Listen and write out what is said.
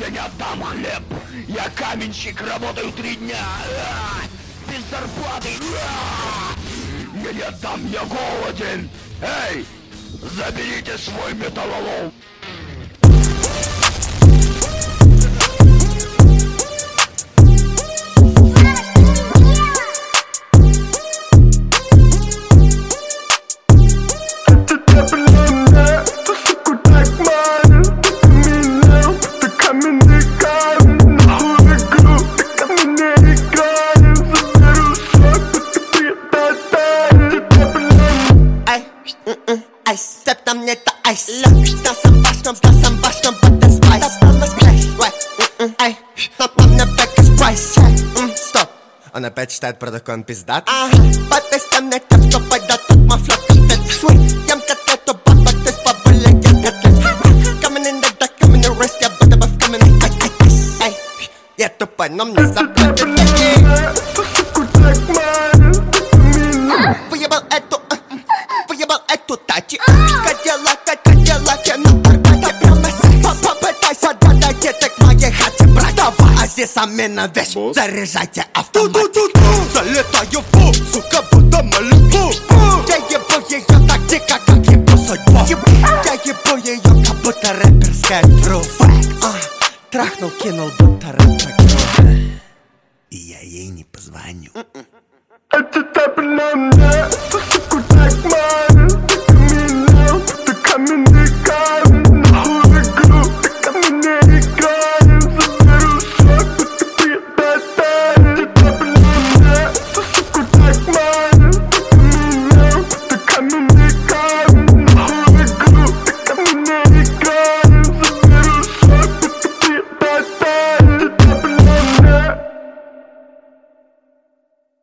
Я не отдам хлеб! Я каменщик, работаю три дня! А! Без зарплаты! А! Я не отдам, я голоден! Эй! Заберите свой металлолом! mm-mm, ice. Step tam nie ta ice. Tam sam basz, tam tam sam basz, tam butter spice. Tam tam splash, right, mm-mm, ej. Tam tam na bekę spice, mm, stop. Она опять считает продакон пиздат. Ага, подпись там не так, что пойдет, тут мафло контент. Свой, ем котлету, баба, ты побыли, я котлет. Coming in the dark, coming in the rest, я буду бы coming in the dark. Эй, я тупой, но мне заплатят. Эй, эй, эй, эй, эй, эй, эй, здесь. Амина вещь, заряжайте автомат. Залетаю в пул, сука, будто малюку Я ебу ее так дико, как ебу судьбу. Я ебу ее, как будто рэперская тру А, Трахнул, кинул, будто рэпер И я ей не позвоню. Это это суку